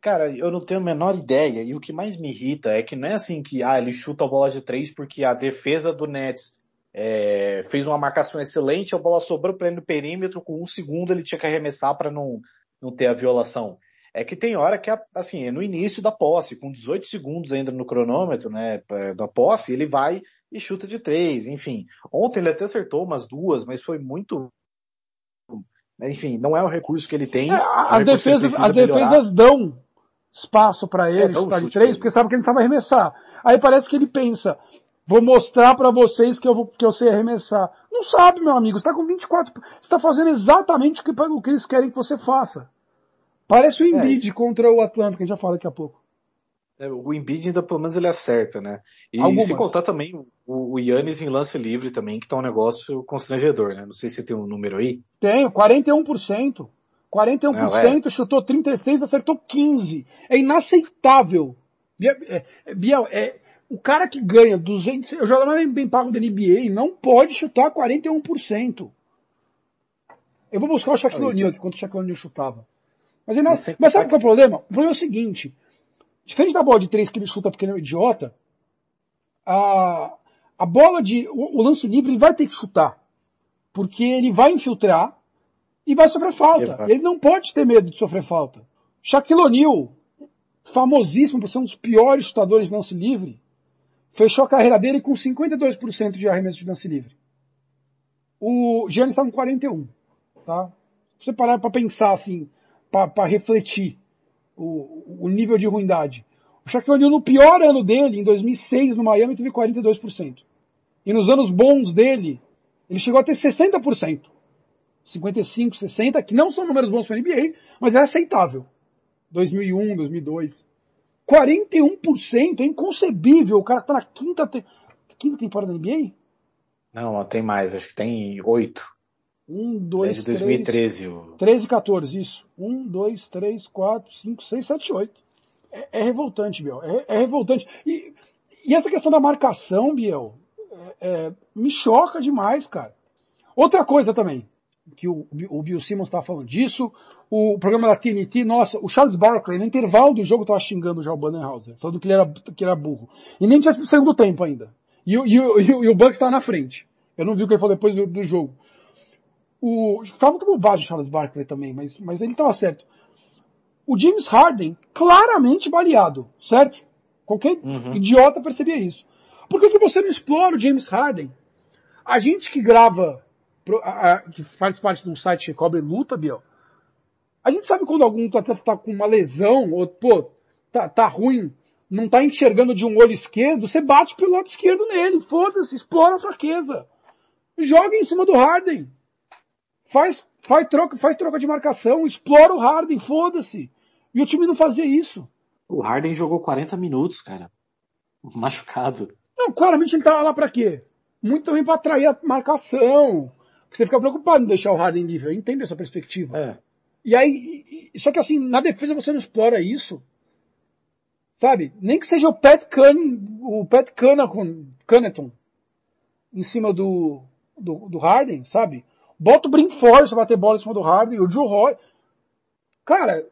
Cara, eu não tenho a menor ideia. E o que mais me irrita é que não é assim que, ah, ele chuta a bola de 3 porque a defesa do Nets é, fez uma marcação excelente, a bola sobrou para ele no perímetro, com um segundo ele tinha que arremessar para não, não ter a violação. É que tem hora que, assim, é no início da posse, com 18 segundos ainda no cronômetro, né, da posse, ele vai e chuta de três, enfim. Ontem ele até acertou umas duas, mas foi muito enfim, não é o recurso que ele tem. É, as é defesas, as defesas dão espaço para ele é, chutar de três, porque sabe que ele sabe arremessar. Aí parece que ele pensa, Vou mostrar para vocês que eu, vou, que eu sei arremessar. Não sabe, meu amigo. Você está com 24. Você está fazendo exatamente o que, o que eles querem que você faça. Parece o é. Embiid é. contra o Atlanta, que a gente já fala daqui a pouco. É, o Embiid ainda pelo menos ele acerta, né? E Algumas. se contar também o, o Yannis em lance livre também, que tá um negócio constrangedor, né? Não sei se tem um número aí. Tenho, 41%. 41% Não, é. chutou 36, acertou 15. É inaceitável. Biel, é, o cara que ganha 200, eu jogo mais bem pago da NBA, não pode chutar 41%. Eu vou buscar o Shaquille O'Neal aqui, quanto o Shaquille O'Neal chutava. Mas, ele não, mas sabe qual é o problema? O problema é o seguinte, diferente da bola de três que ele chuta porque ele é um idiota, a, a bola de, o, o lance livre ele vai ter que chutar. Porque ele vai infiltrar e vai sofrer falta. Ele não pode ter medo de sofrer falta. Shaquille O'Neal, famosíssimo por ser um dos piores chutadores de lance livre, fechou a carreira dele com 52% de arremesso de lance livre. O Giannis está com 41, tá? você parar para pensar assim, para refletir o, o, nível de ruindade. O Shaquille O'Neal no pior ano dele, em 2006, no Miami, teve 42%. E nos anos bons dele, ele chegou a ter 60%. 55, 60, que não são números bons para a NBA, mas é aceitável. 2001, 2002. 41% é inconcebível. O cara tá na quinta, te... quinta temporada da NBA? Não, tem mais, acho que tem oito. Um, dois, é de 2013. Três, o... 13 e 14, isso. Um, dois, três, quatro, cinco, seis, sete, oito. É, é revoltante, Biel. É, é, revoltante. E, e essa questão da marcação, Biel, é, é, me choca demais, cara. Outra coisa também. Que o, o Bill Simmons estava falando disso. O programa da TNT, nossa, o Charles Barkley, no intervalo do jogo, estava xingando já o Bannerhauser, falando que ele era, que era burro. E nem tinha sido do tempo ainda. E, e, e, e o Bucks estava na frente. Eu não vi o que ele falou depois do, do jogo. O, ficava muito bobagem o Charles Barkley também, mas, mas ele estava certo. O James Harden, claramente baleado, certo? Qualquer uhum. idiota percebia isso. Por que, que você não explora o James Harden? A gente que grava, que faz parte de um site que cobre luta, Biel, a gente sabe quando algum tá, tá com uma lesão, ou, pô, tá, tá ruim, não tá enxergando de um olho esquerdo, você bate pelo lado esquerdo nele, foda-se, explora a fraqueza. Joga em cima do Harden. Faz, faz, troca, faz troca de marcação, explora o Harden, foda-se. E o time não fazia isso. O Harden jogou 40 minutos, cara. Machucado. Não, claramente ele tava lá para quê? Muito também para atrair a marcação. Porque você fica preocupado em deixar o Harden livre. Eu entendo essa perspectiva. É. E aí, só que assim, na defesa você não explora isso. Sabe? Nem que seja o Pat Cun, o Pat Connaughton em cima do, do, do Harden, sabe? Bota o Brim Force pra bater bola em cima do Harden, o Joe Roy. Cara,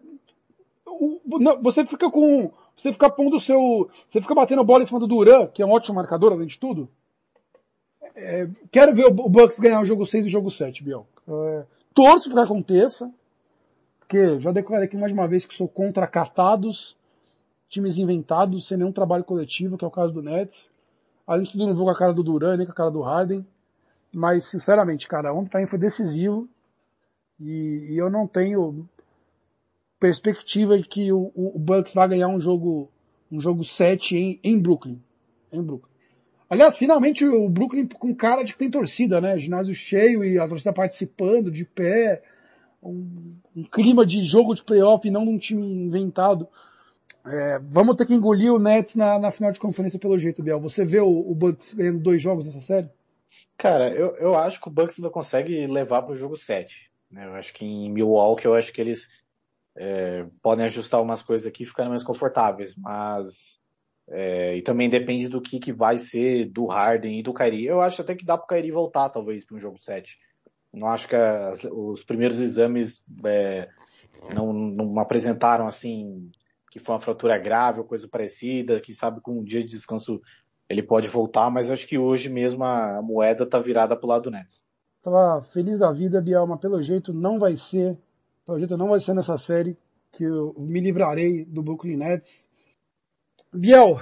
o, você fica com. Você fica pondo o seu. Você fica batendo bola em cima do Duran, que é um ótimo marcador, além de tudo. É, quero ver o Bucks ganhar o jogo 6 e o jogo 7, Biel. É, torço para que aconteça. Porque já declarei aqui mais uma vez que sou contra catados, times inventados, sem nenhum trabalho coletivo, que é o caso do Nets. Além de tudo, não vou com a cara do Duran, nem com a cara do Harden. Mas, sinceramente, cara, ontem foi decisivo. E, e eu não tenho perspectiva de que o, o, Bucks vai ganhar um jogo um jogo 7 em, em Brooklyn. Em Brooklyn. Aliás, finalmente o Brooklyn com cara de que tem torcida, né? Ginásio cheio e a torcida participando, de pé. Um, um clima de jogo de playoff e não um time inventado. É, vamos ter que engolir o Nets na, na, final de conferência pelo jeito, Biel. Você vê o, o Bucks ganhando dois jogos nessa série? Cara, eu, eu acho que o Bucks ainda consegue levar para o jogo 7. Né? Eu acho que em Milwaukee, eu acho que eles é, podem ajustar umas coisas aqui e ficarem mais confortáveis, mas é, e também depende do que, que vai ser do Harden e do Kyrie. Eu acho até que dá para o Kyrie voltar, talvez, para um jogo 7. Não acho que as, os primeiros exames é, não, não apresentaram assim que foi uma fratura grave ou coisa parecida, que sabe com um dia de descanso ele pode voltar, mas acho que hoje mesmo a moeda tá virada pro lado do Nets. Tava feliz da vida, Biel, mas pelo jeito não vai ser pelo jeito não vai ser nessa série que eu me livrarei do Brooklyn Nets. Biel,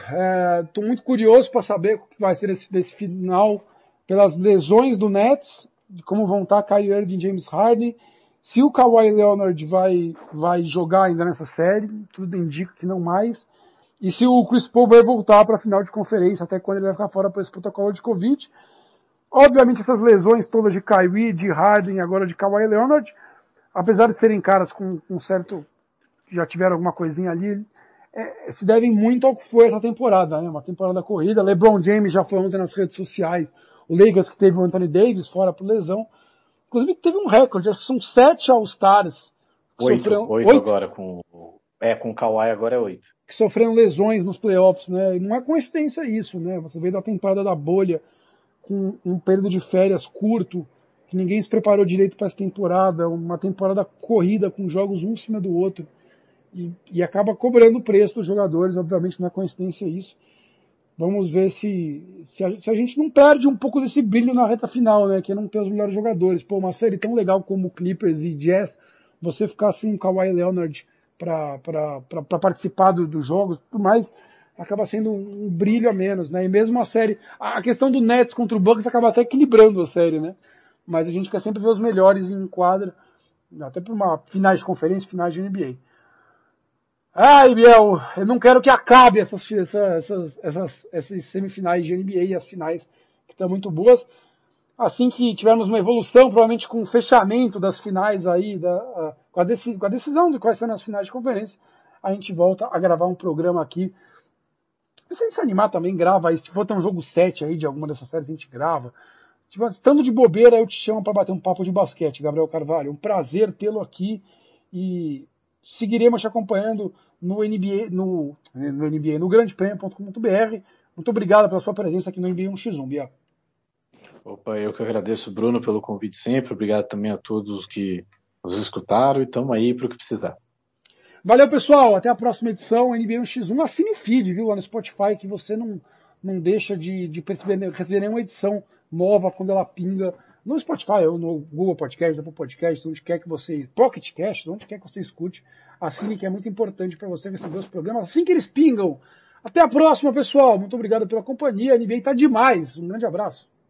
estou é, muito curioso para saber o que vai ser esse, desse final pelas lesões do Nets, de como vão estar Kyrie Irving James Harden, se o Kawhi Leonard vai, vai jogar ainda nessa série, tudo indica que não mais, e se o Chris Paul vai voltar para a final de conferência, até quando ele vai ficar fora por esse protocolo de Covid. Obviamente essas lesões todas de Kyrie, de Harden e agora de Kawhi Leonard, apesar de serem caras com um certo, já tiveram alguma coisinha ali, é, se devem muito ao que foi essa temporada, né? Uma temporada corrida. LeBron James já foi ontem nas redes sociais. O Lakers que teve o Anthony Davis fora por lesão. Inclusive teve um recorde, acho que são sete All-Stars. Oito, sofreram, oito, oito, agora com, é, com o Kawhi agora é oito. Que sofreram lesões nos playoffs, né? E não é coincidência isso, né? Você veio da temporada da bolha, com um período de férias curto, que ninguém se preparou direito para essa temporada, uma temporada corrida com jogos um em cima do outro e, e acaba cobrando o preço dos jogadores, obviamente não é coincidência isso. Vamos ver se, se a, se, a, gente não perde um pouco desse brilho na reta final, né? Que não ter os melhores jogadores. Pô, uma série tão legal como Clippers e Jazz, você ficar sem um Kawhi Leonard para participar do, dos jogos tudo mais, acaba sendo um, um, brilho a menos, né? E mesmo a série, a questão do Nets contra o Bucks acaba até equilibrando a série, né? mas a gente quer sempre ver os melhores em quadra, até para uma finais de conferência, finais de NBA. Ai, Biel, eu não quero que acabe essas, essas, essas, essas semifinais de NBA e as finais que estão muito boas. Assim que tivermos uma evolução, provavelmente com o fechamento das finais aí, da, com, a decisão, com a decisão de quais serão as finais de conferência, a gente volta a gravar um programa aqui. E se a gente se animar também, grava aí. Se for ter um jogo 7 aí de alguma dessas séries, a gente grava. Tipo, estando de bobeira, eu te chamo para bater um papo de basquete, Gabriel Carvalho. Um prazer tê-lo aqui e seguiremos te acompanhando no NBA, no, no NBA, no grandepremio.com.br. Muito obrigado pela sua presença aqui no NBA 1x1, Bia. Opa, eu que agradeço, Bruno, pelo convite sempre. Obrigado também a todos que nos escutaram e estamos aí para o que precisar. Valeu, pessoal. Até a próxima edição. NBA 1x1. Assine o feed, viu, lá no Spotify, que você não, não deixa de, de perceber, receber nenhuma edição nova quando ela pinga no Spotify ou no Google Podcast, Apple Podcast, onde quer que você, Pocket Cast, onde quer que você escute, assine que é muito importante para você receber os programas assim que eles pingam. Até a próxima, pessoal. Muito obrigado pela companhia. A NBA tá demais. Um grande abraço.